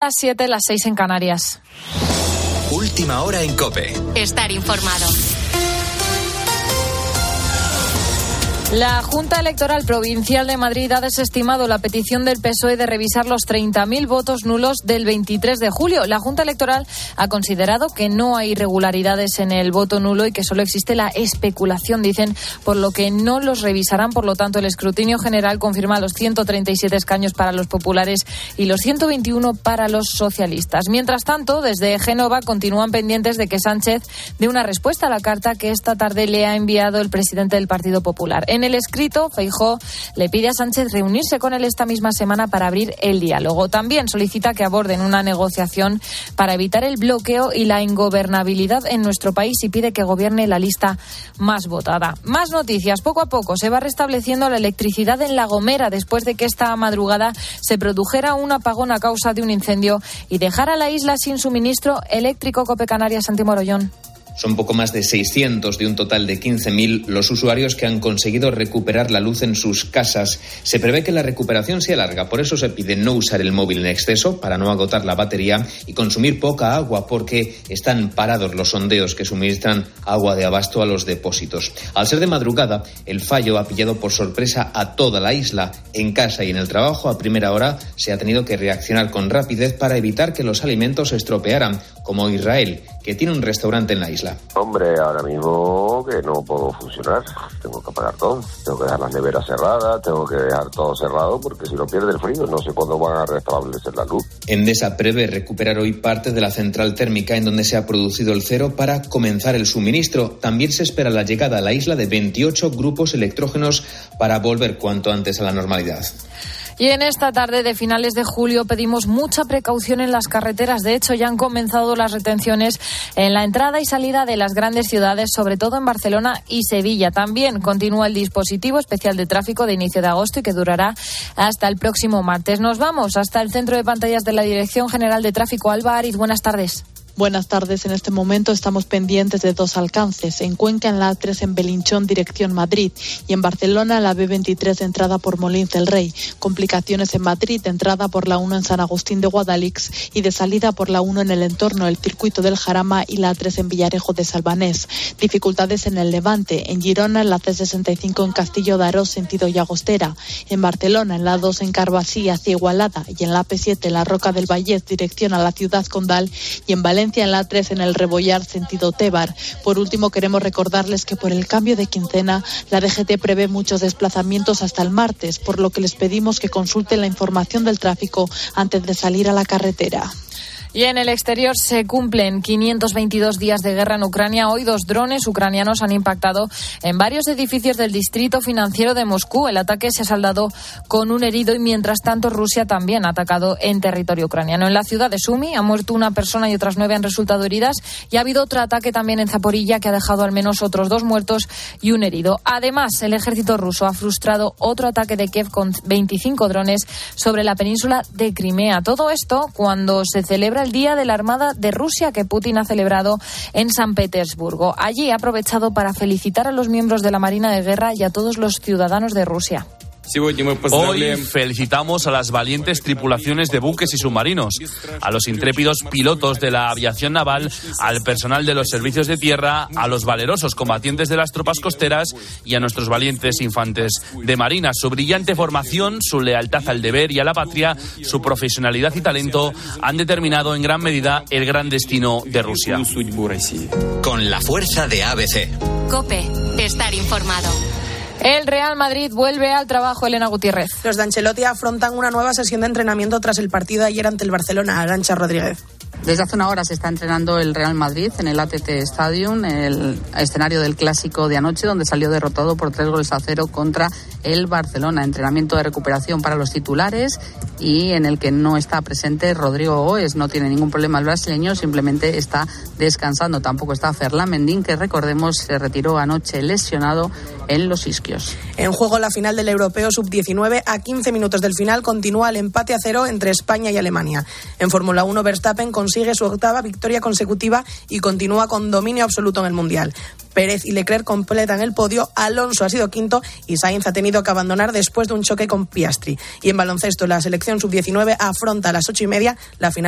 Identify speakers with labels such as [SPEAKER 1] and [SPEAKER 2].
[SPEAKER 1] Las 7, las 6 en Canarias.
[SPEAKER 2] Última hora en Cope.
[SPEAKER 3] Estar informado.
[SPEAKER 1] La Junta Electoral Provincial de Madrid ha desestimado la petición del PSOE de revisar los 30.000 votos nulos del 23 de julio. La Junta Electoral ha considerado que no hay irregularidades en el voto nulo y que solo existe la especulación, dicen, por lo que no los revisarán. Por lo tanto, el escrutinio general confirma los 137 escaños para los populares y los 121 para los socialistas. Mientras tanto, desde Génova continúan pendientes de que Sánchez dé una respuesta a la carta que esta tarde le ha enviado el presidente del Partido Popular. En el escrito, Feijó le pide a Sánchez reunirse con él esta misma semana para abrir el diálogo. También solicita que aborden una negociación para evitar el bloqueo y la ingobernabilidad en nuestro país y pide que gobierne la lista más votada. Más noticias. Poco a poco se va restableciendo la electricidad en La Gomera después de que esta madrugada se produjera un apagón a causa de un incendio y dejara la isla sin suministro eléctrico Cope Canarias Santi Morollón.
[SPEAKER 4] Son poco más de 600 de un total de 15.000 los usuarios que han conseguido recuperar la luz en sus casas. Se prevé que la recuperación sea larga, por eso se pide no usar el móvil en exceso para no agotar la batería y consumir poca agua porque están parados los sondeos que suministran agua de abasto a los depósitos. Al ser de madrugada, el fallo ha pillado por sorpresa a toda la isla. En casa y en el trabajo a primera hora se ha tenido que reaccionar con rapidez para evitar que los alimentos se estropearan, como Israel, que tiene un restaurante en la isla.
[SPEAKER 5] Hombre, ahora mismo que no puedo funcionar. Tengo que apagar todo. Tengo que dejar las neveras cerradas, tengo que dejar todo cerrado porque si no pierde el frío no sé cuándo van a restablecer la luz.
[SPEAKER 4] Endesa prevé recuperar hoy parte de la central térmica en donde se ha producido el cero para comenzar el suministro. También se espera la llegada a la isla de 28 grupos electrógenos para volver cuanto antes a la normalidad.
[SPEAKER 1] Y en esta tarde de finales de julio pedimos mucha precaución en las carreteras. De hecho, ya han comenzado las retenciones en la entrada y salida de las grandes ciudades, sobre todo en Barcelona y Sevilla. También continúa el dispositivo especial de tráfico de inicio de agosto y que durará hasta el próximo martes. Nos vamos hasta el centro de pantallas de la Dirección General de Tráfico. Alba Ariz, buenas tardes.
[SPEAKER 6] Buenas tardes. En este momento estamos pendientes de dos alcances. En Cuenca, en la A3 en Belinchón, dirección Madrid. Y en Barcelona, la B23 de entrada por Molins del Rey. Complicaciones en Madrid, entrada por la 1 en San Agustín de Guadalix y de salida por la 1 en el entorno del circuito del Jarama y la A3 en Villarejo de Salvanés. Dificultades en el Levante. En Girona, en la C65 en Castillo de Arós, sentido Llagostera. En Barcelona, en la 2 en Carbasí hacia Igualada. Y en la P7 en la Roca del Vallés, dirección a la ciudad condal. Y en Valencia, en la 3 en el Rebollar sentido Tebar. Por último, queremos recordarles que por el cambio de quincena, la DGT prevé muchos desplazamientos hasta el martes, por lo que les pedimos que consulten la información del tráfico antes de salir a la carretera.
[SPEAKER 1] Y en el exterior se cumplen 522 días de guerra en Ucrania. Hoy dos drones ucranianos han impactado en varios edificios del distrito financiero de Moscú. El ataque se ha saldado con un herido y mientras tanto Rusia también ha atacado en territorio ucraniano. En la ciudad de Sumi ha muerto una persona y otras nueve han resultado heridas y ha habido otro ataque también en Zaporilla que ha dejado al menos otros dos muertos y un herido. Además, el ejército ruso ha frustrado otro ataque de Kiev con 25 drones sobre la península de Crimea. Todo esto cuando se celebra el Día de la Armada de Rusia que Putin ha celebrado en San Petersburgo. Allí ha aprovechado para felicitar a los miembros de la Marina de Guerra y a todos los ciudadanos de Rusia.
[SPEAKER 7] Hoy felicitamos a las valientes tripulaciones de buques y submarinos, a los intrépidos pilotos de la aviación naval, al personal de los servicios de tierra, a los valerosos combatientes de las tropas costeras y a nuestros valientes infantes de marina. Su brillante formación, su lealtad al deber y a la patria, su profesionalidad y talento han determinado en gran medida el gran destino de Rusia.
[SPEAKER 2] Con la fuerza de ABC.
[SPEAKER 3] Cope, estar informado.
[SPEAKER 1] El Real Madrid vuelve al trabajo, Elena Gutiérrez.
[SPEAKER 8] Los de Ancelotti afrontan una nueva sesión de entrenamiento tras el partido ayer ante el Barcelona. Arancha Rodríguez.
[SPEAKER 9] Desde hace una hora se está entrenando el Real Madrid en el ATT Stadium, el escenario del clásico de anoche, donde salió derrotado por tres goles a cero contra el Barcelona. Entrenamiento de recuperación para los titulares y en el que no está presente Rodrigo Goes. No tiene ningún problema el brasileño, simplemente está descansando. Tampoco está Ferland Mendín, que recordemos se retiró anoche lesionado en los isquios.
[SPEAKER 8] En juego la final del Europeo Sub-19 a 15 minutos del final continúa el empate a cero entre España y Alemania. En Fórmula 1 Verstappen consigue su octava victoria consecutiva y continúa con dominio absoluto en el Mundial. Pérez y Leclerc completan el podio, Alonso ha sido quinto y Sainz ha tenido que abandonar después de un choque con Piastri. Y en baloncesto la selección Sub-19 afronta a las ocho y media la final